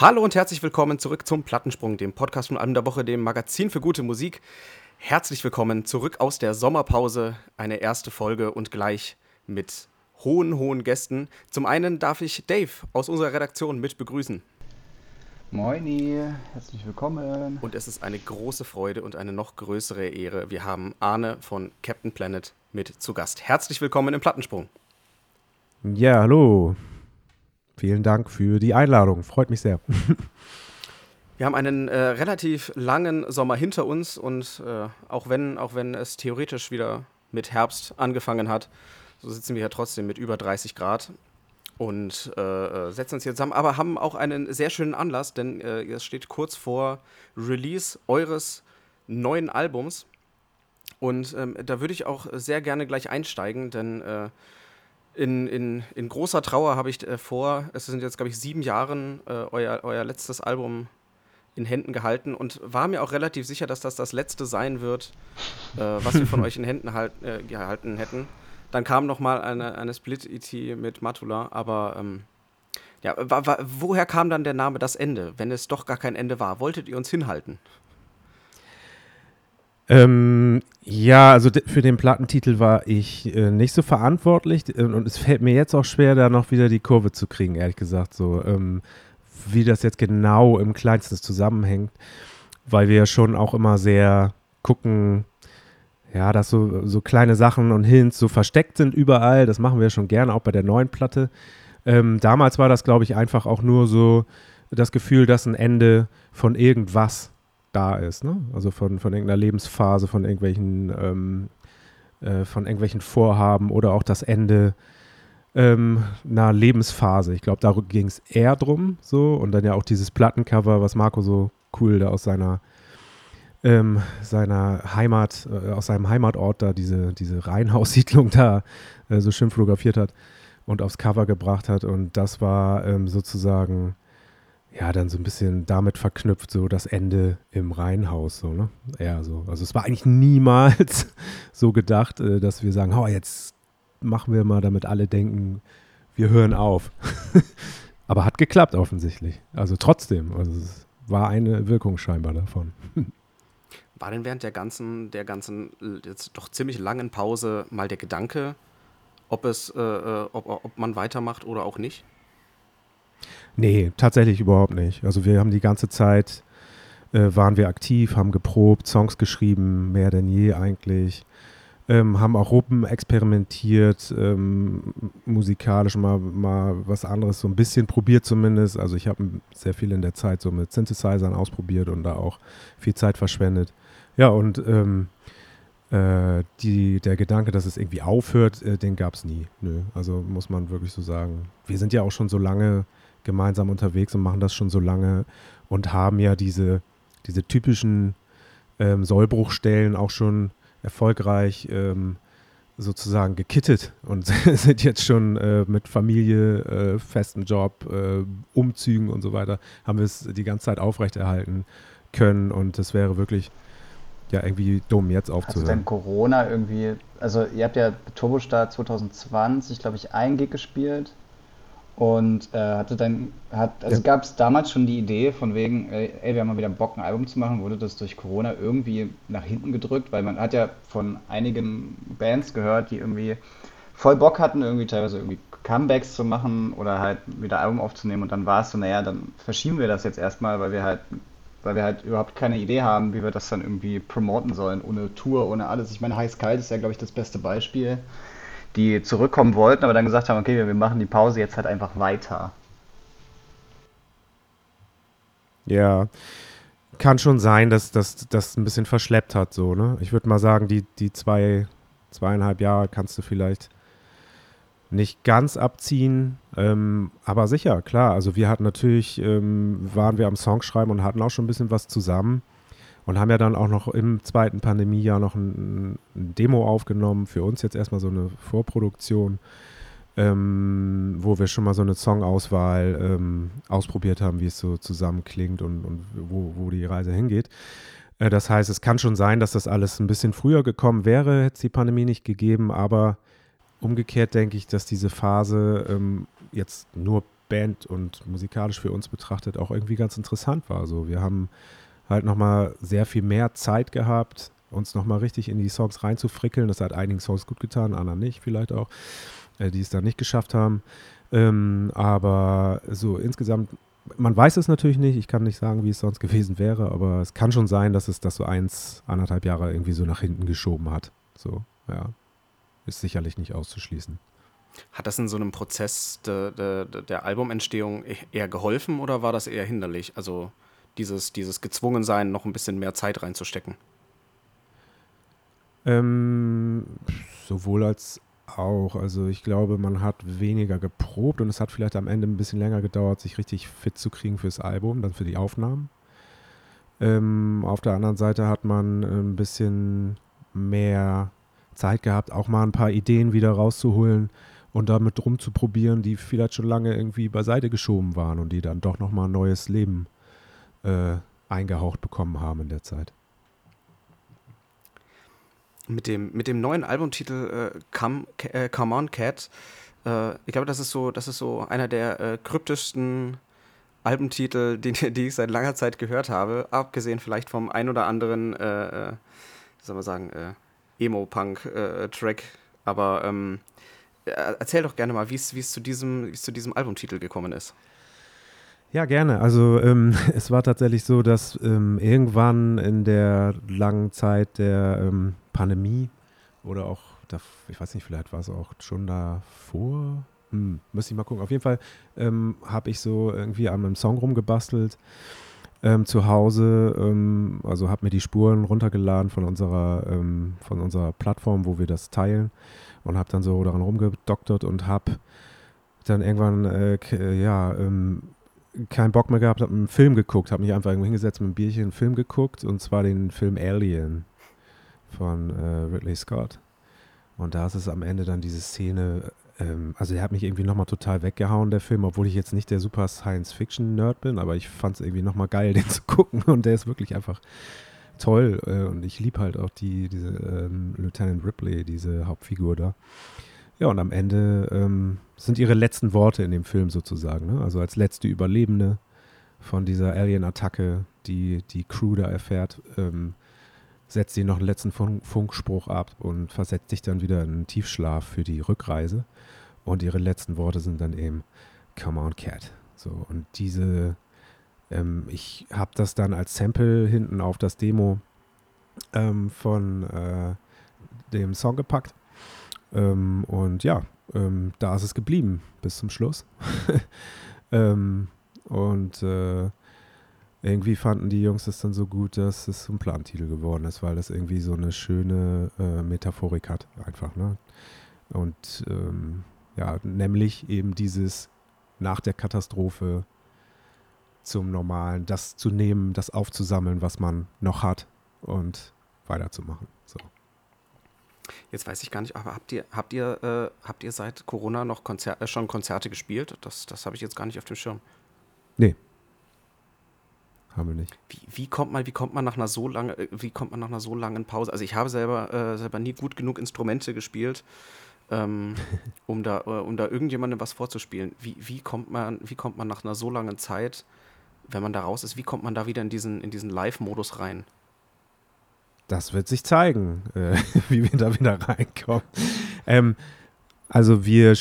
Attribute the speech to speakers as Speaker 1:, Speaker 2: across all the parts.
Speaker 1: Hallo und herzlich willkommen zurück zum Plattensprung, dem Podcast von Album der Woche, dem Magazin für gute Musik. Herzlich willkommen zurück aus der Sommerpause, eine erste Folge und gleich mit hohen, hohen Gästen. Zum einen darf ich Dave aus unserer Redaktion mit begrüßen.
Speaker 2: Moini, herzlich willkommen.
Speaker 1: Und es ist eine große Freude und eine noch größere Ehre. Wir haben Arne von Captain Planet mit zu Gast. Herzlich willkommen im Plattensprung.
Speaker 3: Ja, hallo. Vielen Dank für die Einladung. Freut mich sehr.
Speaker 1: Wir haben einen äh, relativ langen Sommer hinter uns und äh, auch, wenn, auch wenn es theoretisch wieder mit Herbst angefangen hat, so sitzen wir hier trotzdem mit über 30 Grad und äh, äh, setzen uns hier zusammen, aber haben auch einen sehr schönen Anlass, denn äh, es steht kurz vor Release eures neuen Albums. Und ähm, da würde ich auch sehr gerne gleich einsteigen, denn äh, in, in, in großer Trauer habe ich äh, vor, es sind jetzt, glaube ich, sieben Jahre äh, euer, euer letztes Album in Händen gehalten und war mir auch relativ sicher, dass das das letzte sein wird, äh, was wir von euch in Händen halt, äh, gehalten hätten. Dann kam noch mal eine, eine Split-ET mit Matula, aber ähm, ja, woher kam dann der Name Das Ende, wenn es doch gar kein Ende war? Wolltet ihr uns hinhalten?
Speaker 3: Ähm, ja, also für den Plattentitel war ich äh, nicht so verantwortlich und es fällt mir jetzt auch schwer, da noch wieder die Kurve zu kriegen, ehrlich gesagt. So, ähm, wie das jetzt genau im Kleinsten zusammenhängt, weil wir ja schon auch immer sehr gucken, ja, dass so, so kleine Sachen und Hints so versteckt sind überall. Das machen wir schon gerne, auch bei der neuen Platte. Ähm, damals war das, glaube ich, einfach auch nur so das Gefühl, dass ein Ende von irgendwas da ist. Ne? Also von, von irgendeiner Lebensphase, von irgendwelchen, ähm, äh, von irgendwelchen Vorhaben oder auch das Ende ähm, einer Lebensphase. Ich glaube, da ging es eher drum so. Und dann ja auch dieses Plattencover, was Marco so cool da aus seiner ähm, seiner Heimat, äh, aus seinem Heimatort da diese, diese Reihenhaussiedlung da äh, so schön fotografiert hat und aufs Cover gebracht hat. Und das war ähm, sozusagen ja dann so ein bisschen damit verknüpft, so das Ende im Reihenhaus, so, ne? Ja, so. Also es war eigentlich niemals so gedacht, äh, dass wir sagen, oh, jetzt machen wir mal, damit alle denken, wir hören auf. Aber hat geklappt offensichtlich. Also trotzdem, also es war eine Wirkung scheinbar davon.
Speaker 1: War denn während der ganzen, der ganzen jetzt doch ziemlich langen Pause mal der Gedanke, ob es, äh, äh, ob, ob man weitermacht oder auch nicht?
Speaker 3: Nee, tatsächlich überhaupt nicht. Also wir haben die ganze Zeit, äh, waren wir aktiv, haben geprobt, Songs geschrieben, mehr denn je eigentlich. Ähm, haben auch Ruppen experimentiert, ähm, musikalisch mal, mal was anderes, so ein bisschen probiert zumindest. Also ich habe sehr viel in der Zeit so mit Synthesizern ausprobiert und da auch viel Zeit verschwendet. Ja, und ähm, äh, die, der Gedanke, dass es irgendwie aufhört, äh, den gab es nie. Nö, also muss man wirklich so sagen. Wir sind ja auch schon so lange gemeinsam unterwegs und machen das schon so lange und haben ja diese, diese typischen ähm, Sollbruchstellen auch schon erfolgreich ähm, sozusagen gekittet und sind jetzt schon äh, mit Familie, äh, festen Job, äh, Umzügen und so weiter, haben wir es die ganze Zeit aufrechterhalten können und das wäre wirklich ja irgendwie dumm, jetzt aufzuhören.
Speaker 2: Also denn Corona irgendwie, also ihr habt ja Turbostart 2020, glaube ich, ein Gig gespielt und äh, hatte dann, hat, also ja. gab es damals schon die Idee von wegen, ey, ey, wir haben mal wieder Bock, ein Album zu machen, wurde das durch Corona irgendwie nach hinten gedrückt, weil man hat ja von einigen Bands gehört, die irgendwie voll Bock hatten, irgendwie teilweise irgendwie Comebacks zu machen oder halt wieder Album aufzunehmen und dann war es so, naja, dann verschieben wir das jetzt erstmal, weil wir halt weil wir halt überhaupt keine Idee haben, wie wir das dann irgendwie promoten sollen, ohne Tour, ohne alles. Ich meine, Heiß Kalt ist ja, glaube ich, das beste Beispiel, die zurückkommen wollten, aber dann gesagt haben, okay, wir machen die Pause jetzt halt einfach weiter.
Speaker 3: Ja, kann schon sein, dass das ein bisschen verschleppt hat, so, ne? Ich würde mal sagen, die, die zwei, zweieinhalb Jahre kannst du vielleicht nicht ganz abziehen, ähm, aber sicher, klar. Also wir hatten natürlich, ähm, waren wir am Songschreiben und hatten auch schon ein bisschen was zusammen und haben ja dann auch noch im zweiten Pandemiejahr noch ein, ein Demo aufgenommen, für uns jetzt erstmal so eine Vorproduktion, ähm, wo wir schon mal so eine Songauswahl ähm, ausprobiert haben, wie es so zusammenklingt und, und wo, wo die Reise hingeht. Äh, das heißt, es kann schon sein, dass das alles ein bisschen früher gekommen wäre, hätte es die Pandemie nicht gegeben, aber Umgekehrt denke ich, dass diese Phase ähm, jetzt nur Band und musikalisch für uns betrachtet auch irgendwie ganz interessant war. So, wir haben halt nochmal sehr viel mehr Zeit gehabt, uns nochmal richtig in die Songs reinzufrickeln. Das hat einigen Songs gut getan, anderen nicht vielleicht auch, äh, die es dann nicht geschafft haben. Ähm, aber so insgesamt, man weiß es natürlich nicht. Ich kann nicht sagen, wie es sonst gewesen wäre, aber es kann schon sein, dass es das so eins, anderthalb Jahre irgendwie so nach hinten geschoben hat. So, ja. Ist sicherlich nicht auszuschließen.
Speaker 1: Hat das in so einem Prozess de, de, de, der Albumentstehung e-, eher geholfen oder war das eher hinderlich? Also dieses, dieses Gezwungensein, noch ein bisschen mehr Zeit reinzustecken?
Speaker 3: Ähm, sowohl als auch. Also ich glaube, man hat weniger geprobt und es hat vielleicht am Ende ein bisschen länger gedauert, sich richtig fit zu kriegen fürs Album, dann für die Aufnahmen. Ähm, auf der anderen Seite hat man ein bisschen mehr Zeit gehabt, auch mal ein paar Ideen wieder rauszuholen und damit rumzuprobieren, die vielleicht schon lange irgendwie beiseite geschoben waren und die dann doch nochmal ein neues Leben äh, eingehaucht bekommen haben in der Zeit.
Speaker 1: Mit dem, mit dem neuen Albumtitel äh, Come, äh, Come On Cat, äh, ich glaube, das ist so, das ist so einer der äh, kryptischsten Albumtitel, die, die ich seit langer Zeit gehört habe, abgesehen vielleicht vom ein oder anderen, äh, äh soll man sagen, Emo-Punk-Track. Aber ähm, erzähl doch gerne mal, wie es zu diesem, zu diesem Albumtitel gekommen ist.
Speaker 3: Ja, gerne. Also ähm, es war tatsächlich so, dass ähm, irgendwann in der langen Zeit der ähm, Pandemie oder auch, ich weiß nicht, vielleicht war es auch schon davor, hm, müsste ich mal gucken. Auf jeden Fall ähm, habe ich so irgendwie an einem Song rumgebastelt ähm, zu Hause, ähm, also habe mir die Spuren runtergeladen von unserer, von unserer Plattform, wo wir das teilen und habe dann so daran rumgedoktert und habe dann irgendwann, äh, ja, ähm, keinen Bock mehr gehabt, habe einen Film geguckt, habe mich einfach irgendwo hingesetzt mit einem Bierchen, einen Film geguckt und zwar den Film Alien von äh, Ridley Scott. Und da ist es am Ende dann diese Szene, ähm, also der hat mich irgendwie nochmal total weggehauen, der Film, obwohl ich jetzt nicht der super Science-Fiction-Nerd bin, aber ich fand es irgendwie nochmal geil, den zu gucken und der ist wirklich einfach toll äh, und ich liebe halt auch die, diese ähm, Lieutenant Ripley, diese Hauptfigur da. Ja, und am Ende ähm, sind ihre letzten Worte in dem Film sozusagen. Ne? Also als letzte Überlebende von dieser Alien-Attacke, die die Crew da erfährt, ähm, setzt sie noch einen letzten Fun Funkspruch ab und versetzt sich dann wieder in einen Tiefschlaf für die Rückreise. Und ihre letzten Worte sind dann eben Come on, Cat. So, und diese, ähm, ich habe das dann als Sample hinten auf das Demo ähm, von äh, dem Song gepackt ähm, und ja, ähm, da ist es geblieben bis zum Schluss. ähm, und äh, irgendwie fanden die Jungs das dann so gut, dass es ein Plantitel geworden ist, weil das irgendwie so eine schöne äh, Metaphorik hat, einfach. Ne? Und ähm, ja, nämlich eben dieses nach der Katastrophe zum Normalen, das zu nehmen, das aufzusammeln, was man noch hat und weiterzumachen.
Speaker 1: Jetzt weiß ich gar nicht, aber habt ihr, habt ihr, äh, habt ihr seit Corona noch Konzer äh, schon Konzerte gespielt? Das, das habe ich jetzt gar nicht auf dem Schirm.
Speaker 3: Nee. Haben wir nicht.
Speaker 1: Wie, wie, kommt man, wie kommt man nach einer so lange, äh, wie kommt man nach einer so langen Pause? Also ich habe selber, äh, selber nie gut genug Instrumente gespielt, ähm, um, da, äh, um da irgendjemandem was vorzuspielen. Wie, wie, kommt man, wie kommt man nach einer so langen Zeit, wenn man da raus ist, wie kommt man da wieder in diesen, in diesen Live-Modus rein?
Speaker 3: Das wird sich zeigen, äh, wie wir da wieder reinkommen. Ähm, also wir,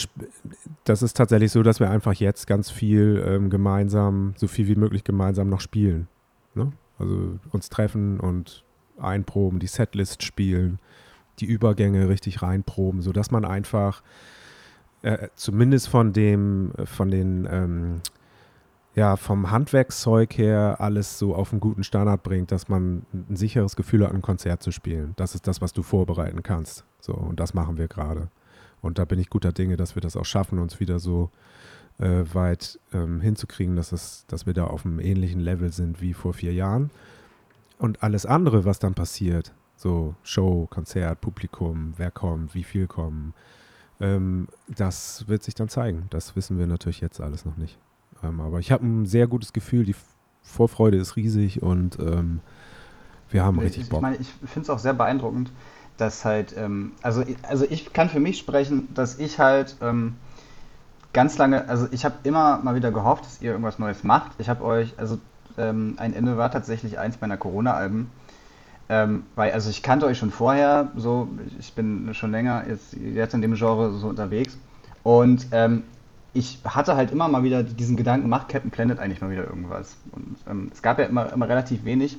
Speaker 3: das ist tatsächlich so, dass wir einfach jetzt ganz viel ähm, gemeinsam, so viel wie möglich gemeinsam noch spielen. Ne? Also uns treffen und einproben, die Setlist spielen, die Übergänge richtig reinproben, sodass man einfach äh, zumindest von dem, von den ähm, ja, vom Handwerkszeug her alles so auf einen guten Standard bringt, dass man ein sicheres Gefühl hat, ein Konzert zu spielen. Das ist das, was du vorbereiten kannst. So, und das machen wir gerade. Und da bin ich guter Dinge, dass wir das auch schaffen, uns wieder so äh, weit ähm, hinzukriegen, dass, es, dass wir da auf einem ähnlichen Level sind wie vor vier Jahren. Und alles andere, was dann passiert, so Show, Konzert, Publikum, wer kommt, wie viel kommen, ähm, das wird sich dann zeigen. Das wissen wir natürlich jetzt alles noch nicht. Ähm, aber ich habe ein sehr gutes Gefühl, die Vorfreude ist riesig und ähm, wir haben richtig
Speaker 2: ich,
Speaker 3: Bock.
Speaker 2: Ich meine, ich finde es auch sehr beeindruckend, dass halt, ähm, also, also ich kann für mich sprechen, dass ich halt ähm, ganz lange, also ich habe immer mal wieder gehofft, dass ihr irgendwas Neues macht. Ich habe euch, also ähm, ein Ende war tatsächlich eins meiner Corona-Alben. Ähm, weil, also ich kannte euch schon vorher, so, ich bin schon länger jetzt, jetzt in dem Genre so unterwegs. Und ähm, ich hatte halt immer mal wieder diesen Gedanken, macht Captain Planet eigentlich mal wieder irgendwas? Und ähm, es gab ja immer, immer relativ wenig.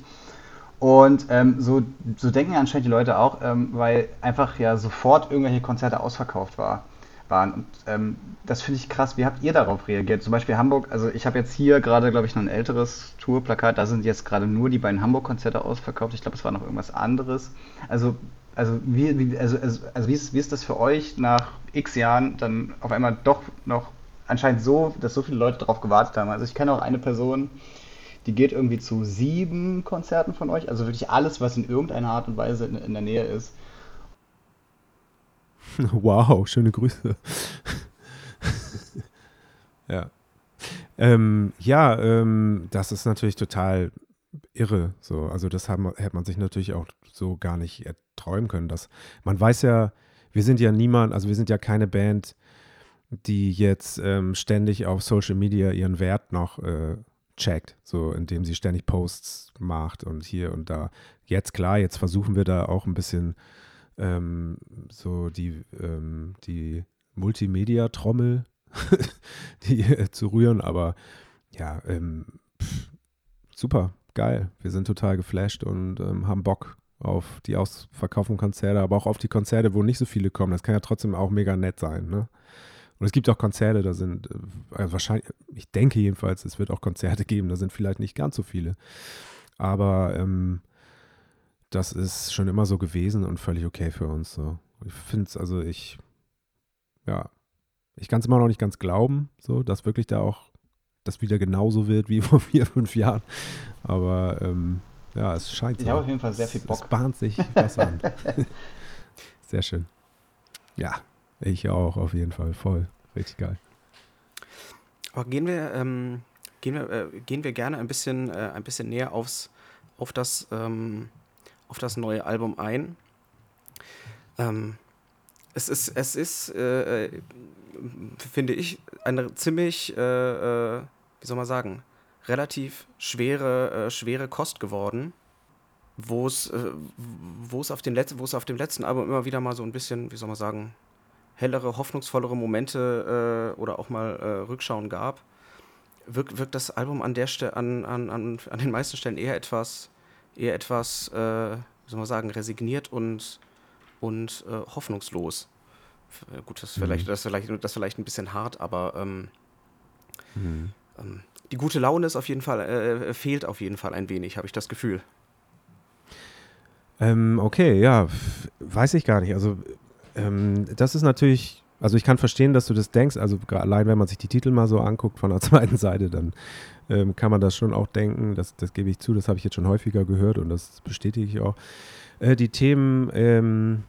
Speaker 2: Und ähm, so, so denken anscheinend die Leute auch, ähm, weil einfach ja sofort irgendwelche Konzerte ausverkauft war, waren. Und ähm, das finde ich krass. Wie habt ihr darauf reagiert? Zum Beispiel Hamburg, also ich habe jetzt hier gerade, glaube ich, noch ein älteres Tourplakat, da sind jetzt gerade nur die beiden Hamburg-Konzerte ausverkauft. Ich glaube, es war noch irgendwas anderes. Also, also, wie, wie, also, also, also wie, ist, wie ist das für euch nach x Jahren dann auf einmal doch noch anscheinend so, dass so viele Leute darauf gewartet haben? Also ich kenne auch eine Person, die geht irgendwie zu sieben Konzerten von euch. Also wirklich alles, was in irgendeiner Art und Weise in, in der Nähe ist.
Speaker 3: Wow, schöne Grüße. ja. Ähm, ja, ähm, das ist natürlich total irre. So. Also das haben, hätte man sich natürlich auch so gar nicht erträumen können. Dass, man weiß ja, wir sind ja niemand, also wir sind ja keine Band, die jetzt ähm, ständig auf Social Media ihren Wert noch äh, checkt, so indem sie ständig Posts macht und hier und da. Jetzt klar, jetzt versuchen wir da auch ein bisschen ähm, so die, ähm, die Multimedia-Trommel äh, zu rühren, aber ja, ähm, pff, super, geil. Wir sind total geflasht und ähm, haben Bock auf die ausverkauften Konzerte, aber auch auf die Konzerte, wo nicht so viele kommen. Das kann ja trotzdem auch mega nett sein, ne? Und es gibt auch Konzerte, da sind also wahrscheinlich, ich denke jedenfalls, es wird auch Konzerte geben, da sind vielleicht nicht ganz so viele. Aber ähm, das ist schon immer so gewesen und völlig okay für uns. So. Ich finde es, also ich, ja, ich kann es immer noch nicht ganz glauben, so, dass wirklich da auch das wieder genauso wird wie vor vier, fünf Jahren. Aber ähm, ja, es scheint
Speaker 2: so. Ich habe auf jeden Fall sehr viel Bock. Es,
Speaker 3: es bahnt sich was an. sehr schön. Ja, ich auch, auf jeden Fall. Voll. Richtig geil.
Speaker 1: Aber gehen wir, ähm, gehen wir, äh, gehen wir gerne ein bisschen, äh, ein bisschen näher aufs, auf, das, ähm, auf das neue Album ein. Ähm, es ist, es ist äh, äh finde ich, eine ziemlich, äh, äh, wie soll man sagen, relativ schwere, schwere Kost geworden wo es, auf dem letzten Album immer wieder mal so ein bisschen, wie soll man sagen, hellere, hoffnungsvollere Momente äh, oder auch mal äh, Rückschauen gab, wirkt, wirkt das Album an der Stelle, an, an, an, an den meisten Stellen eher etwas, eher etwas, äh, wie soll man sagen, resigniert und, und äh, hoffnungslos. Äh, gut, das ist, mhm. vielleicht, das, ist vielleicht, das ist vielleicht ein bisschen hart, aber ähm, mhm. ähm, die gute Laune ist auf jeden Fall, äh, fehlt auf jeden Fall ein wenig, habe ich das Gefühl.
Speaker 3: Ähm, okay, ja, weiß ich gar nicht. Also ähm, das ist natürlich, also ich kann verstehen, dass du das denkst. Also allein wenn man sich die Titel mal so anguckt von der zweiten Seite, dann ähm, kann man das schon auch denken. Das, das gebe ich zu, das habe ich jetzt schon häufiger gehört und das bestätige ich auch. Äh, die Themen, ähm,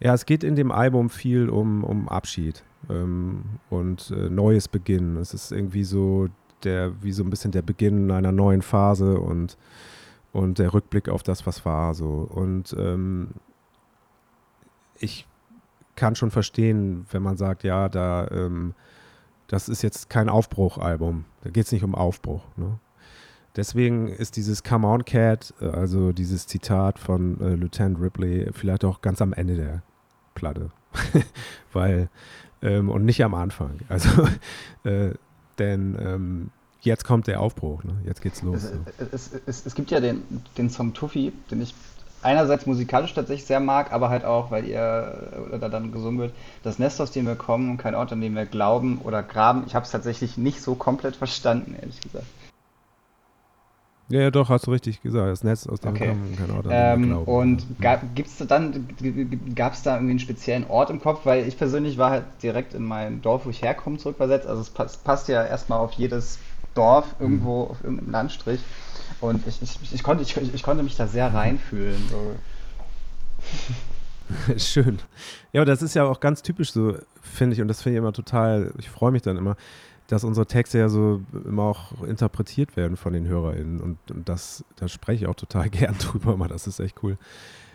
Speaker 3: ja, es geht in dem Album viel um, um Abschied ähm, und äh, neues Beginnen. Es ist irgendwie so der, wie so ein bisschen der Beginn einer neuen Phase und und der Rückblick auf das, was war, so. Und ähm, ich kann schon verstehen, wenn man sagt, ja, da, ähm, das ist jetzt kein Aufbruchalbum. Da geht es nicht um Aufbruch. Ne? Deswegen ist dieses Come On Cat, äh, also dieses Zitat von äh, Lieutenant Ripley, vielleicht auch ganz am Ende der Platte. Weil, ähm, und nicht am Anfang. Also, äh, denn ähm, jetzt kommt der Aufbruch, ne? jetzt geht's los.
Speaker 2: Es, es, es, es, gibt ja den, den Song Tuffy, den ich einerseits musikalisch tatsächlich sehr mag, aber halt auch, weil ihr oder dann gesungen wird, das Nest, aus dem wir kommen und kein Ort, an dem wir glauben oder graben. Ich habe es tatsächlich nicht so komplett verstanden, ehrlich gesagt.
Speaker 3: Ja, ja, doch, hast du richtig gesagt. Das Netz, aus dem okay. wir kommen, kein Ort,
Speaker 2: ähm. Und gibt es dann, gab es da irgendwie einen speziellen Ort im Kopf? Weil ich persönlich war halt direkt in mein Dorf, wo ich herkomme, zurückversetzt. Also es passt, passt ja erstmal auf jedes Dorf irgendwo mhm. auf irgendeinem Landstrich. Und ich, ich, ich, konnte, ich, ich konnte mich da sehr reinfühlen. So.
Speaker 3: Schön. Ja, aber das ist ja auch ganz typisch so, finde ich, und das finde ich immer total, ich freue mich dann immer, dass unsere Texte ja so immer auch interpretiert werden von den HörerInnen. Und, und das, da spreche ich auch total gern drüber, immer, das ist echt cool.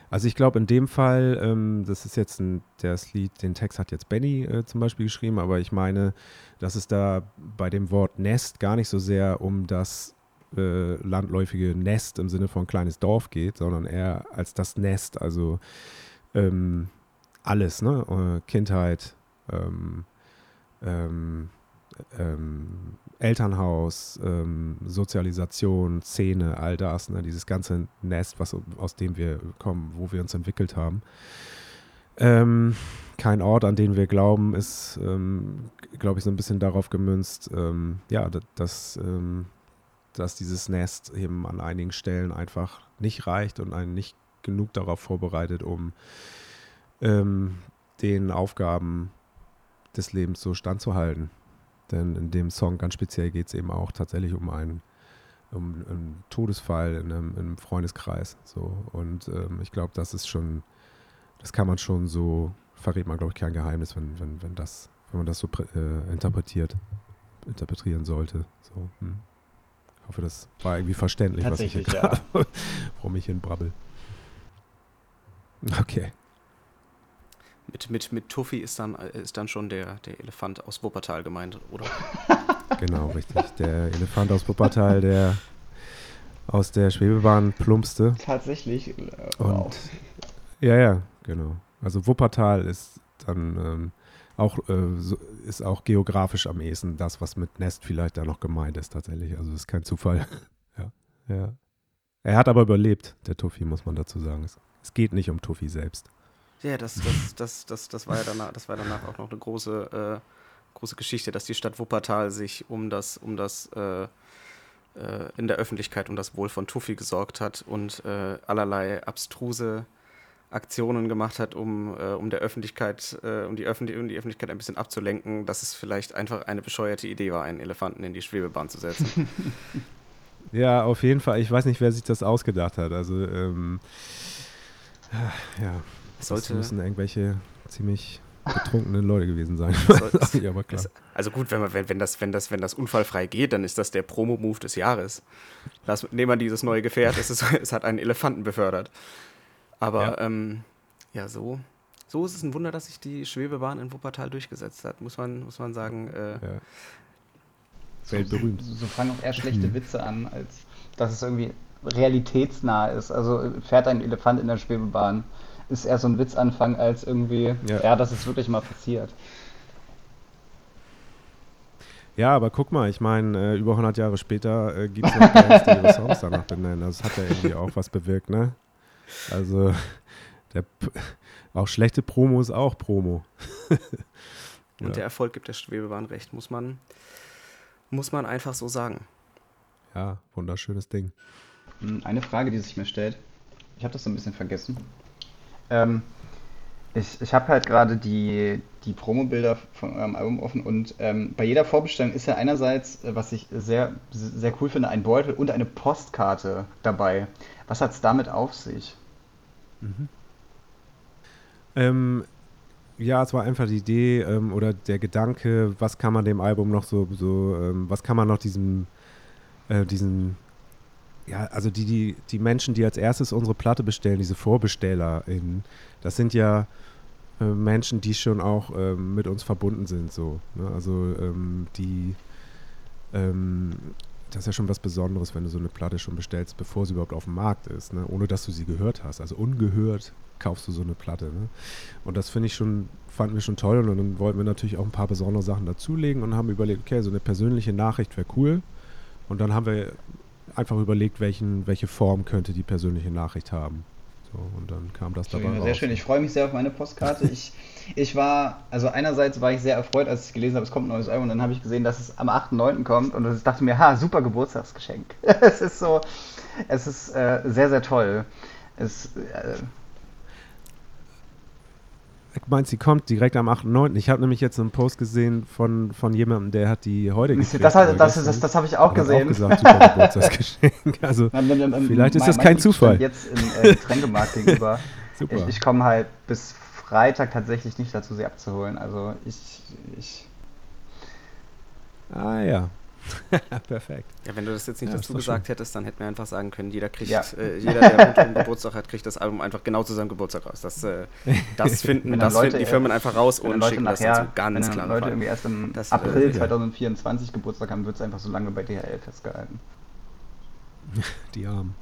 Speaker 3: Also ich glaube in dem Fall, ähm, das ist jetzt ein, das Lied, den Text hat jetzt Benny äh, zum Beispiel geschrieben, aber ich meine, dass es da bei dem Wort Nest gar nicht so sehr um das äh, landläufige Nest im Sinne von kleines Dorf geht, sondern eher als das Nest, also ähm, alles, ne? Äh, Kindheit, ähm, ähm, ähm, Elternhaus, ähm, Sozialisation, Szene, all das, ne? dieses ganze Nest, was, aus dem wir kommen, wo wir uns entwickelt haben. Ähm, kein Ort, an den wir glauben, ist, ähm, glaube ich, so ein bisschen darauf gemünzt, ähm, ja, dass, ähm, dass dieses Nest eben an einigen Stellen einfach nicht reicht und einen nicht genug darauf vorbereitet, um ähm, den Aufgaben des Lebens so standzuhalten. Denn in dem Song ganz speziell geht es eben auch tatsächlich um einen, um einen Todesfall in einem, in einem Freundeskreis. So. Und ähm, ich glaube, das ist schon, das kann man schon so, verrät man, glaube ich, kein Geheimnis, wenn, wenn, wenn, das, wenn man das so äh, interpretiert, interpretieren sollte. So, hm. Ich hoffe, das war irgendwie verständlich, was ich hier gerade, ja. warum ich hinbrabbel. Okay.
Speaker 1: Mit, mit, mit Tuffy ist dann, ist dann schon der, der Elefant aus Wuppertal gemeint, oder?
Speaker 3: genau, richtig. Der Elefant aus Wuppertal, der aus der Schwebebahn plumpste.
Speaker 2: Tatsächlich.
Speaker 3: Äh, wow. Und, ja, ja, genau. Also Wuppertal ist dann ähm, auch, äh, so, ist auch geografisch am ehesten das, was mit Nest vielleicht da noch gemeint ist, tatsächlich. Also das ist kein Zufall. ja, ja. Er hat aber überlebt, der Tuffy, muss man dazu sagen. Es, es geht nicht um Tuffy selbst.
Speaker 1: Ja, das, das, das, das, das, war ja danach, das war danach auch noch eine große, äh, große Geschichte, dass die Stadt Wuppertal sich um das, um das äh, äh, in der Öffentlichkeit um das Wohl von Tuffy gesorgt hat und äh, allerlei abstruse Aktionen gemacht hat, um, äh, um der Öffentlichkeit, äh, um, die Öffentlich um die Öffentlichkeit ein bisschen abzulenken, dass es vielleicht einfach eine bescheuerte Idee war, einen Elefanten in die Schwebebahn zu setzen.
Speaker 3: ja, auf jeden Fall. Ich weiß nicht, wer sich das ausgedacht hat. Also, ähm, ja. Sollte, das müssen irgendwelche ziemlich betrunkene Leute gewesen sein.
Speaker 1: ja, aber klar. also gut, wenn, man, wenn, wenn, das, wenn, das, wenn das unfallfrei geht, dann ist das der Promo-Move des Jahres. Lass, nehmen wir dieses neue Gefährt, es, ist, es hat einen Elefanten befördert. Aber ja, ähm, ja so, so ist es ein Wunder, dass sich die Schwebebahn in Wuppertal durchgesetzt hat, muss man, muss man sagen. Äh, ja.
Speaker 2: Weltberühmt. So, so fangen auch eher schlechte Witze an, als dass es irgendwie realitätsnah ist. Also fährt ein Elefant in der Schwebebahn ist eher so ein Witzanfang als irgendwie, ja, ja das ist wirklich mal passiert.
Speaker 3: Ja, aber guck mal, ich meine, äh, über 100 Jahre später äh, gibt es noch Bands, die ihre Songs danach benennen. Das hat ja irgendwie auch was bewirkt, ne? Also, der, auch schlechte Promo ist auch Promo.
Speaker 1: Und ja. der Erfolg gibt der Schwebebahn recht, muss man, muss man einfach so sagen.
Speaker 3: Ja, wunderschönes Ding.
Speaker 2: Hm, eine Frage, die sich mir stellt, ich habe das so ein bisschen vergessen. Ähm, ich ich habe halt gerade die, die Promo-Bilder von eurem Album offen und ähm, bei jeder Vorbestellung ist ja einerseits, äh, was ich sehr, sehr cool finde, ein Beutel und eine Postkarte dabei. Was hat es damit auf sich? Mhm.
Speaker 3: Ähm, ja, es war einfach die Idee ähm, oder der Gedanke, was kann man dem Album noch so, so ähm, was kann man noch diesem, äh, diesen ja, also die, die, die Menschen, die als erstes unsere Platte bestellen, diese VorbestellerInnen, das sind ja äh, Menschen, die schon auch ähm, mit uns verbunden sind, so. Ne? Also ähm, die, ähm, das ist ja schon was Besonderes, wenn du so eine Platte schon bestellst, bevor sie überhaupt auf dem Markt ist, ne? ohne dass du sie gehört hast. Also ungehört kaufst du so eine Platte. Ne? Und das finde ich schon, fanden wir schon toll und dann wollten wir natürlich auch ein paar besondere Sachen dazulegen und haben überlegt, okay, so eine persönliche Nachricht wäre cool. Und dann haben wir einfach überlegt, welchen, welche Form könnte die persönliche Nachricht haben. So, und dann kam das dabei.
Speaker 2: Sehr raus. schön, ich freue mich sehr auf meine Postkarte. ich, ich war, also einerseits war ich sehr erfreut, als ich gelesen habe, es kommt ein neues Album und dann habe ich gesehen, dass es am 8.9. kommt und ich dachte mir, ha, super Geburtstagsgeschenk. es ist so, es ist äh, sehr, sehr toll. Es, äh,
Speaker 3: meinst, sie kommt direkt am 8.9. Ich habe nämlich jetzt einen Post gesehen von, von jemandem, der hat die heute
Speaker 2: gekriegt. Das, das, das, das, das habe ich auch gesehen. Auch gesagt,
Speaker 3: super Geburtstagsgeschenk. Also, vielleicht ist das kein Zufall.
Speaker 2: Jetzt im äh, Getränkemarkt gegenüber. Super. Ich, ich komme halt bis Freitag tatsächlich nicht dazu, sie abzuholen. Also ich, ich
Speaker 3: Ah ja. Perfekt.
Speaker 1: Ja, wenn du das jetzt nicht
Speaker 3: Ja,
Speaker 1: dazu gesagt hättest, dann hätten wir einfach sagen können, jeder kriegt,
Speaker 2: Ja.
Speaker 1: äh, jeder, der rund um Geburtstag hat, kriegt das Album einfach genau zu seinem Geburtstag raus. Das, äh, das finden,
Speaker 2: Wenn
Speaker 1: das
Speaker 2: Leute,
Speaker 1: finden die Firmen einfach raus
Speaker 2: Wenn
Speaker 1: und
Speaker 2: Leute
Speaker 1: schicken das
Speaker 2: nachher,
Speaker 1: dazu. Ganz
Speaker 2: wenn
Speaker 1: klar.
Speaker 2: Leute irgendwie erst im
Speaker 1: Das,
Speaker 2: April
Speaker 1: äh,
Speaker 3: ja.
Speaker 2: 2024 Geburtstag haben, wird es einfach so lange bei DHL festgehalten.
Speaker 3: Die Armen.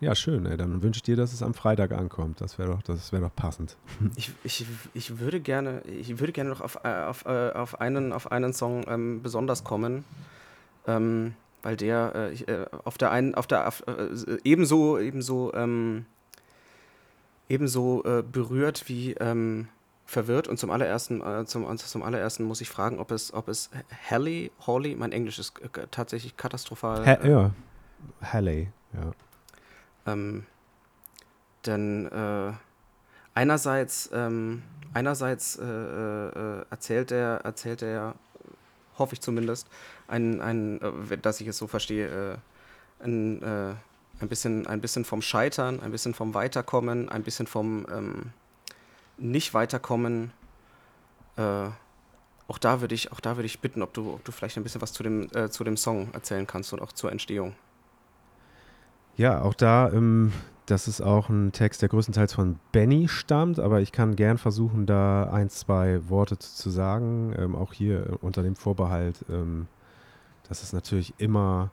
Speaker 3: Ja. Schön, ey. Dann wünsche ich dir, dass es am Freitag ankommt. Das wäre doch, das wäre doch passend.
Speaker 1: Ich, ich, ich würde gerne, ich würde gerne noch auf, äh, auf, äh, auf, einen, auf einen Song ähm, besonders kommen, ähm, weil der äh, ich, äh, auf der einen, auf der auf, äh, ebenso, ebenso, ähm, ebenso äh, berührt wie ähm, verwirrt. Und zum allerersten, äh, zum, zum allerersten muss ich fragen, ob es, ob es Hallie, Hawley, mein Englisch ist tatsächlich katastrophal.
Speaker 3: Ha ja. Halle, ja.
Speaker 1: Ähm, denn äh, einerseits, ähm, einerseits äh, äh, erzählt er, erzählt er, hoffe ich zumindest, ein, ein äh, dass ich es so verstehe, äh, ein, äh, ein, bisschen, ein bisschen vom Scheitern, ein bisschen vom Weiterkommen, ein bisschen vom ähm, Nicht-Weiterkommen. Auch da würde ich, auch ich bitten, ob du, ob du vielleicht ein bisschen was zu dem, zu dem Song erzählen kannst und auch zur Entstehung.
Speaker 3: Ja, auch da, ähm, das ist auch ein Text, der größtenteils von Benny stammt, aber ich kann gern versuchen, da ein, zwei Worte zu, sagen. Ähm, auch hier äh, unter dem Vorbehalt, ähm, dass es natürlich immer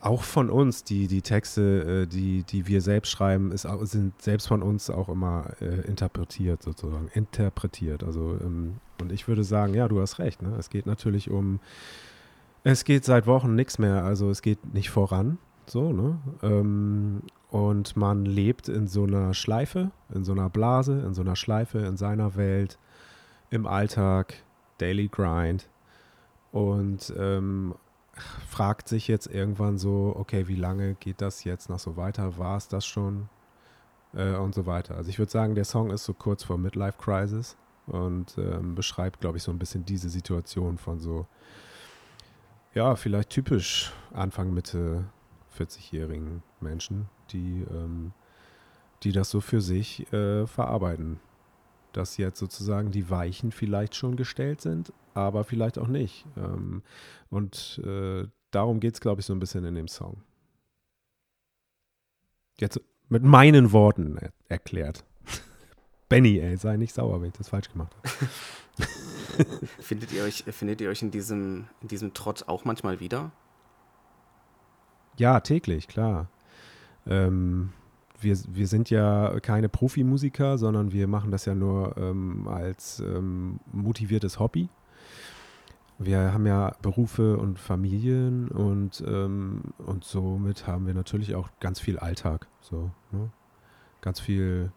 Speaker 3: auch von uns, die, die Texte, äh, die, die wir selbst schreiben, ist, sind selbst von uns auch immer äh, interpretiert sozusagen. Interpretiert. Also, ähm, und ich würde sagen, ja, du hast recht. Ne? Es geht natürlich um, es geht seit Wochen nichts mehr. Also es geht nicht voran. So, ne? Ähm, und man lebt in so einer Schleife, in so einer Blase, in so einer Schleife, in seiner Welt, im Alltag, Daily Grind. Und ähm, fragt sich jetzt irgendwann so, okay, wie lange geht das jetzt noch so weiter? War es das schon? Äh, und so weiter. Also ich würde sagen, der Song ist so kurz vor Midlife Crisis und ähm, beschreibt, glaube ich, so ein bisschen diese Situation von so, ja, vielleicht typisch Anfang, Mitte 40-jährigen Menschen, die, ähm, die das so für sich äh, verarbeiten. Dass jetzt sozusagen die Weichen vielleicht schon gestellt sind, aber vielleicht auch nicht. Ähm, und äh, darum geht es, glaube ich, so ein bisschen in dem Song. Jetzt mit meinen Worten er erklärt. Benny, ey, sei nicht sauer, wenn ich das falsch gemacht habe.
Speaker 1: Findet ihr euch, findet ihr euch in diesem, in diesem Trott auch manchmal wieder?
Speaker 3: Ja, täglich, klar. Ähm, wir, wir sind ja keine Profimusiker, sondern wir machen das ja nur ähm, als ähm, motiviertes Hobby. Wir haben ja Berufe und Familien und, ähm, und somit haben wir natürlich auch ganz viel Alltag. So, ne? Ganz viel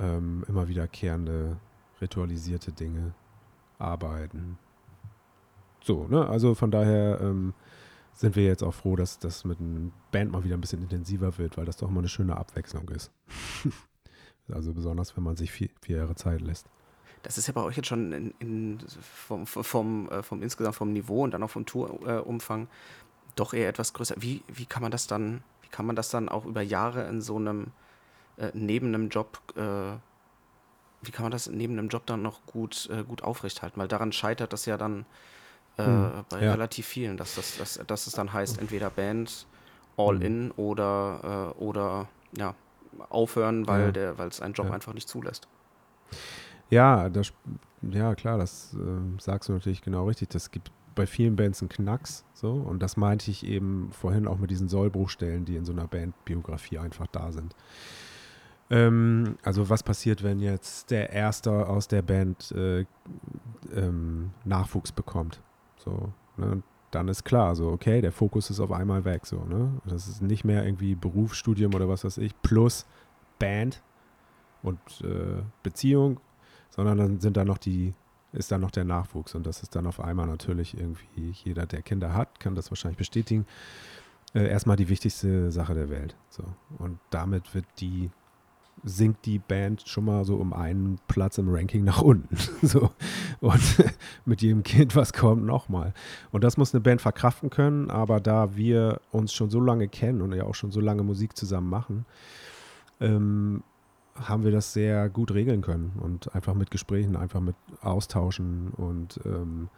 Speaker 3: ähm, immer wiederkehrende, ritualisierte Dinge, Arbeiten. So, ne? Also von daher ähm, sind wir jetzt auch froh, dass das mit einer Band mal wieder ein bisschen intensiver wird, weil das doch mal eine schöne Abwechslung ist. also besonders, wenn man sich vier, vier Jahre Zeit lässt.
Speaker 1: Das ist ja bei euch jetzt schon in, in, vom, vom, äh, vom insgesamt vom Niveau und dann auch vom Tourumfang doch eher etwas größer. Wie, wie kann man das dann, wie kann man das dann auch über Jahre in so einem äh, neben einem Job, äh, wie kann man das neben einem Job dann noch gut, äh, gut aufrechthalten? Weil daran scheitert das ja dann äh,
Speaker 3: Hm,
Speaker 1: bei
Speaker 3: ja.
Speaker 1: relativ vielen, dass, das, dass, dass es dann heißt, entweder Band, all
Speaker 3: Hm.
Speaker 1: in oder, äh, oder ja, aufhören, weil
Speaker 3: Ja.
Speaker 1: der, weil es einen Job
Speaker 3: Ja.
Speaker 1: einfach nicht zulässt.
Speaker 3: Ja, das, ja klar, das äh, sagst du natürlich genau richtig. Das gibt bei vielen Bands einen Knacks, so und das meinte ich eben vorhin auch mit diesen Sollbruchstellen, die in so einer Bandbiografie einfach da sind. Ähm, also was passiert, wenn jetzt der Erste aus der Band äh, ähm, Nachwuchs bekommt? So, ne? Dann ist klar, so okay, der Fokus ist auf einmal weg, so ne. Das ist nicht mehr irgendwie Berufsstudium oder was weiß ich plus Band und äh, Beziehung, sondern dann sind da noch die ist dann noch der Nachwuchs und das ist dann auf einmal natürlich irgendwie jeder, der Kinder hat, kann das wahrscheinlich bestätigen. Äh, erstmal die wichtigste Sache der Welt. So. Und damit wird die, sinkt die Band schon mal so um einen Platz im Ranking nach unten. so. Und mit jedem Kind, was kommt, nochmal. Und das muss eine Band verkraften können, aber da wir uns schon so lange kennen und ja auch schon so lange Musik zusammen machen, ähm, haben wir das sehr gut regeln können und einfach mit Gesprächen, einfach mit Austauschen und ähm,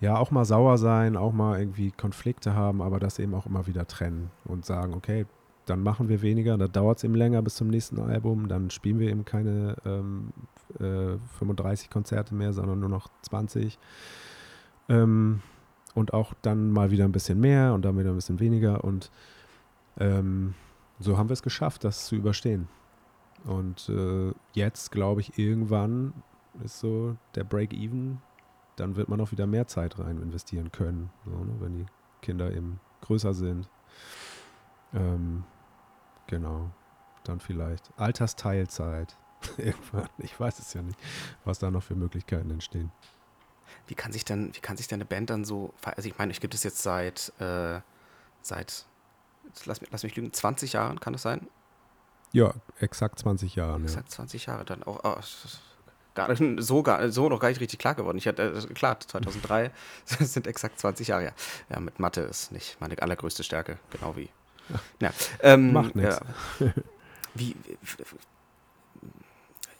Speaker 3: ja, auch mal sauer sein, auch mal irgendwie Konflikte haben, aber das eben auch immer wieder trennen und sagen, okay, dann machen wir weniger, dann dauert es eben länger bis zum nächsten Album, dann spielen wir eben keine ähm, äh, 35 Konzerte mehr, sondern nur noch 20. Ähm, und auch dann mal wieder ein bisschen mehr und dann wieder ein bisschen weniger und ähm, so haben wir es geschafft, das zu überstehen. Und äh, jetzt glaube ich, irgendwann ist so der Break-Even dann wird man auch wieder mehr Zeit rein investieren können, so, ne, wenn die Kinder eben größer sind. Ähm, genau. Dann vielleicht Altersteilzeit. Irgendwann. Ich weiß es ja nicht, was da noch für Möglichkeiten entstehen.
Speaker 1: Wie kann sich denn, wie kann sich denn eine Band dann so, also ich meine, ich gibt es jetzt seit, äh, seit, lass mich, lass mich lügen, 20 Jahren, kann das sein?
Speaker 3: Ja, exakt 20 Jahre.
Speaker 1: Exakt ja. 20 Jahre dann auch. Oh, gar, so, gar, so noch gar nicht richtig klar geworden. Ich hatte, äh, klar, 2003 sind exakt 20 Jahre. Ja. ja, mit Mathe ist nicht meine allergrößte Stärke, genau wie. Ja, ähm,
Speaker 3: Macht nichts.
Speaker 1: Ja. Wie,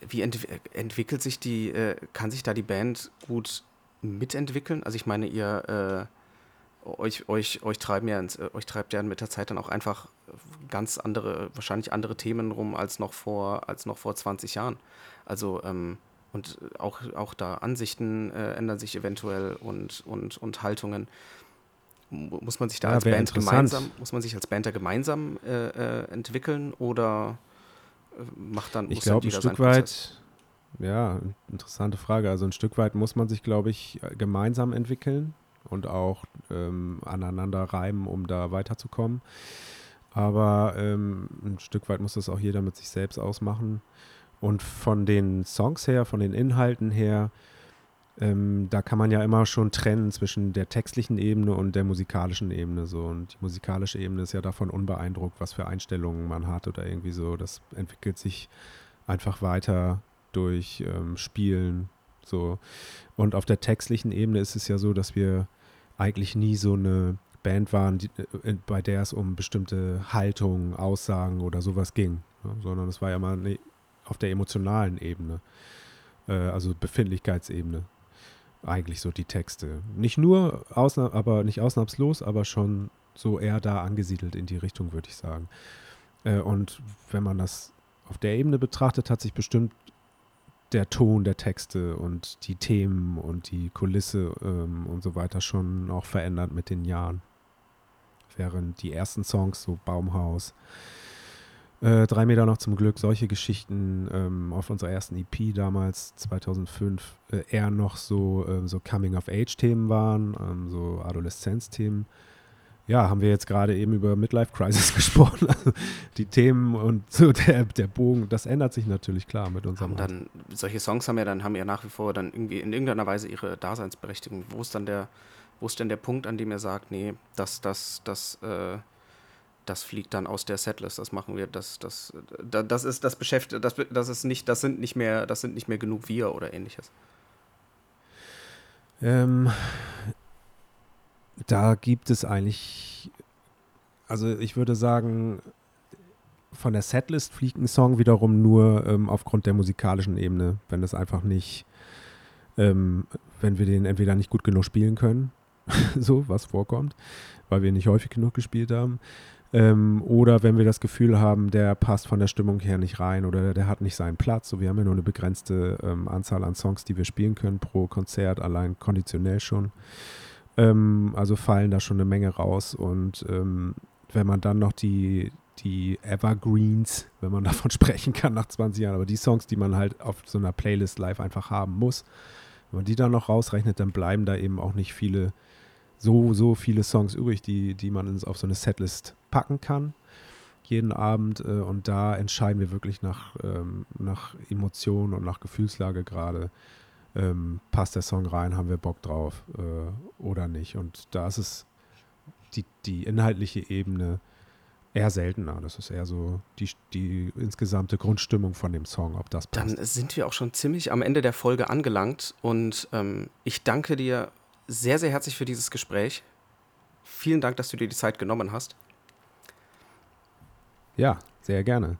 Speaker 1: wie ent entwickelt sich die, äh, kann sich da die Band gut mitentwickeln? Also ich meine, ihr äh, euch, euch, euch treiben ja ins, äh, euch treibt ja mit der Zeit dann auch einfach ganz andere, wahrscheinlich andere Themen rum als noch vor, als noch vor 20 Jahren. Also ähm, und auch, auch da Ansichten äh, ändern sich eventuell und, und, und Haltungen. Muss man sich da ja, als Band gemeinsam, muss man sich als Band da gemeinsam äh, äh, entwickeln oder äh, macht dann
Speaker 3: Ich glaube, ein Stück weit, ja, interessante Frage. Also ein Stück weit muss man sich, glaube ich, gemeinsam entwickeln und auch ähm, aneinander reiben, um da weiterzukommen. Aber ähm, ein Stück weit muss das auch jeder mit sich selbst ausmachen. Und von den Songs her, von den Inhalten her, ähm, da kann man ja immer schon trennen zwischen der textlichen Ebene und der musikalischen Ebene. So. Und die musikalische Ebene ist ja davon unbeeindruckt, was für Einstellungen man hat oder irgendwie so. Das entwickelt sich einfach weiter durch ähm, Spielen. So. Und auf der textlichen Ebene ist es ja so, dass wir eigentlich nie so eine Band waren, die, äh, bei der es um bestimmte Haltungen, Aussagen oder sowas ging. Ja, sondern es war ja mal eine auf der emotionalen Ebene, äh, also Befindlichkeitsebene, eigentlich so die Texte. Nicht nur, aber nicht ausnahmslos, aber schon so eher da angesiedelt in die Richtung, würde ich sagen. Äh, und wenn man das auf der Ebene betrachtet, hat sich bestimmt der Ton der Texte und die Themen und die Kulisse ähm, und so weiter schon auch verändert mit den Jahren. Während die ersten Songs, so Baumhaus, äh, drei Meter noch zum Glück, solche Geschichten ähm, auf unserer ersten EP damals, 2005, äh, eher noch so, äh, so Coming-of-Age-Themen waren, ähm, so Adoleszenz-Themen. Ja, haben wir jetzt gerade eben über Midlife Crisis gesprochen. Also die Themen und so der, der Bogen, das ändert sich natürlich klar mit unserem.
Speaker 1: Dann, solche Songs haben ja dann haben ja nach wie vor dann irgendwie in irgendeiner Weise ihre Daseinsberechtigung. Wo ist dann der, wo ist denn der Punkt, an dem ihr sagt, nee, das, das, das, äh, das fliegt dann aus der Setlist. Das machen wir, das, das, das ist das beschäftigt, das, das ist nicht, das sind nicht mehr, das sind nicht mehr genug wir oder ähnliches.
Speaker 3: Ähm, da gibt es eigentlich, also ich würde sagen, von der Setlist fliegt ein Song wiederum nur ähm, aufgrund der musikalischen Ebene, wenn es einfach nicht, ähm, wenn wir den entweder nicht gut genug spielen können, so was vorkommt, weil wir nicht häufig genug gespielt haben, ähm, oder wenn wir das Gefühl haben, der passt von der Stimmung her nicht rein oder der hat nicht seinen Platz. So, wir haben ja nur eine begrenzte ähm, Anzahl an Songs, die wir spielen können pro Konzert, allein konditionell schon. Ähm, also fallen da schon eine Menge raus. Und ähm, wenn man dann noch die, die Evergreens, wenn man davon sprechen kann nach 20 Jahren, aber die Songs, die man halt auf so einer Playlist live einfach haben muss, wenn man die dann noch rausrechnet, dann bleiben da eben auch nicht viele so, so viele Songs übrig, die, die man auf so eine Setlist packen kann. Jeden Abend. Äh, und da entscheiden wir wirklich nach, ähm, nach Emotionen und nach Gefühlslage gerade. Ähm, passt der Song rein, haben wir Bock drauf äh, oder nicht. Und da ist es die, die inhaltliche Ebene eher seltener. Das ist eher so die, die insgesamte Grundstimmung von dem Song, ob das
Speaker 1: passt. Dann sind wir auch schon ziemlich am Ende der Folge angelangt und ähm, ich danke dir sehr, sehr herzlich für dieses Gespräch. Vielen Dank, dass du dir die Zeit genommen hast.
Speaker 3: Ja, sehr gerne.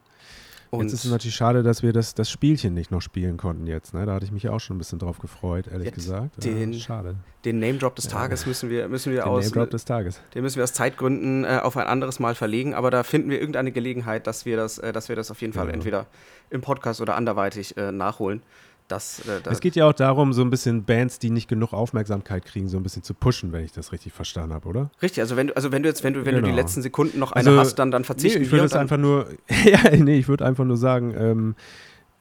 Speaker 3: Und jetzt ist es natürlich schade, dass wir das, das Spielchen nicht noch spielen konnten jetzt. Ne? Da hatte ich mich auch schon ein bisschen drauf gefreut, ehrlich gesagt.
Speaker 1: Den, ja, schade. Den Name-Drop des Tages ja. müssen wir, müssen wir
Speaker 3: den
Speaker 1: aus.
Speaker 3: Name-Drop des Tages.
Speaker 1: Den müssen wir aus Zeitgründen äh, auf ein anderes Mal verlegen, aber da finden wir irgendeine Gelegenheit, dass wir das, äh, dass wir das auf jeden Fall entweder im Podcast oder anderweitig äh, nachholen. Das,
Speaker 3: äh, das es geht ja auch darum, so ein bisschen Bands, die nicht genug Aufmerksamkeit kriegen, so ein bisschen zu pushen, wenn ich das richtig verstanden habe, oder?
Speaker 1: Richtig, also wenn du, also wenn du jetzt, wenn du, wenn genau. du die genau. letzten Sekunden noch eine also, hast, dann, dann verzichten
Speaker 3: nee, ich würde es einfach nur, ja, nee, ich würde einfach nur sagen, ähm,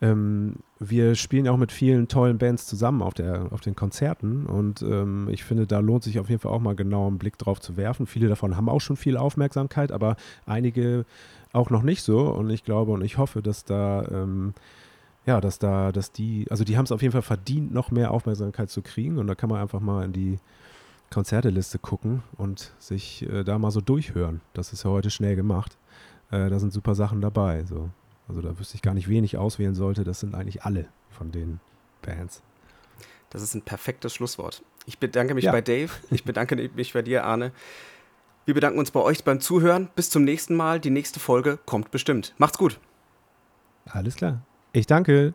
Speaker 3: ähm, wir spielen auch mit vielen tollen Bands zusammen auf, der, auf den Konzerten und ähm, ich finde, da lohnt sich auf jeden Fall auch mal genau einen Blick drauf zu werfen. Viele davon haben auch schon viel Aufmerksamkeit, aber einige auch noch nicht so und ich glaube und ich hoffe, dass da ähm, ja, dass da, dass die, also die haben es auf jeden Fall verdient, noch mehr Aufmerksamkeit zu kriegen und da kann man einfach mal in die Konzerteliste gucken und sich äh, da mal so durchhören. Das ist ja heute schnell gemacht. Äh, da sind super Sachen dabei. So. Also da wüsste ich gar nicht, wen ich auswählen sollte. Das sind eigentlich alle von den Bands.
Speaker 1: Das ist ein perfektes Schlusswort. Ich bedanke mich ja. bei Dave. Ich bedanke mich bei dir, Arne. Wir bedanken uns bei euch beim Zuhören. Bis zum nächsten Mal. Die nächste Folge kommt bestimmt. Macht's gut.
Speaker 3: Alles klar. Ich danke.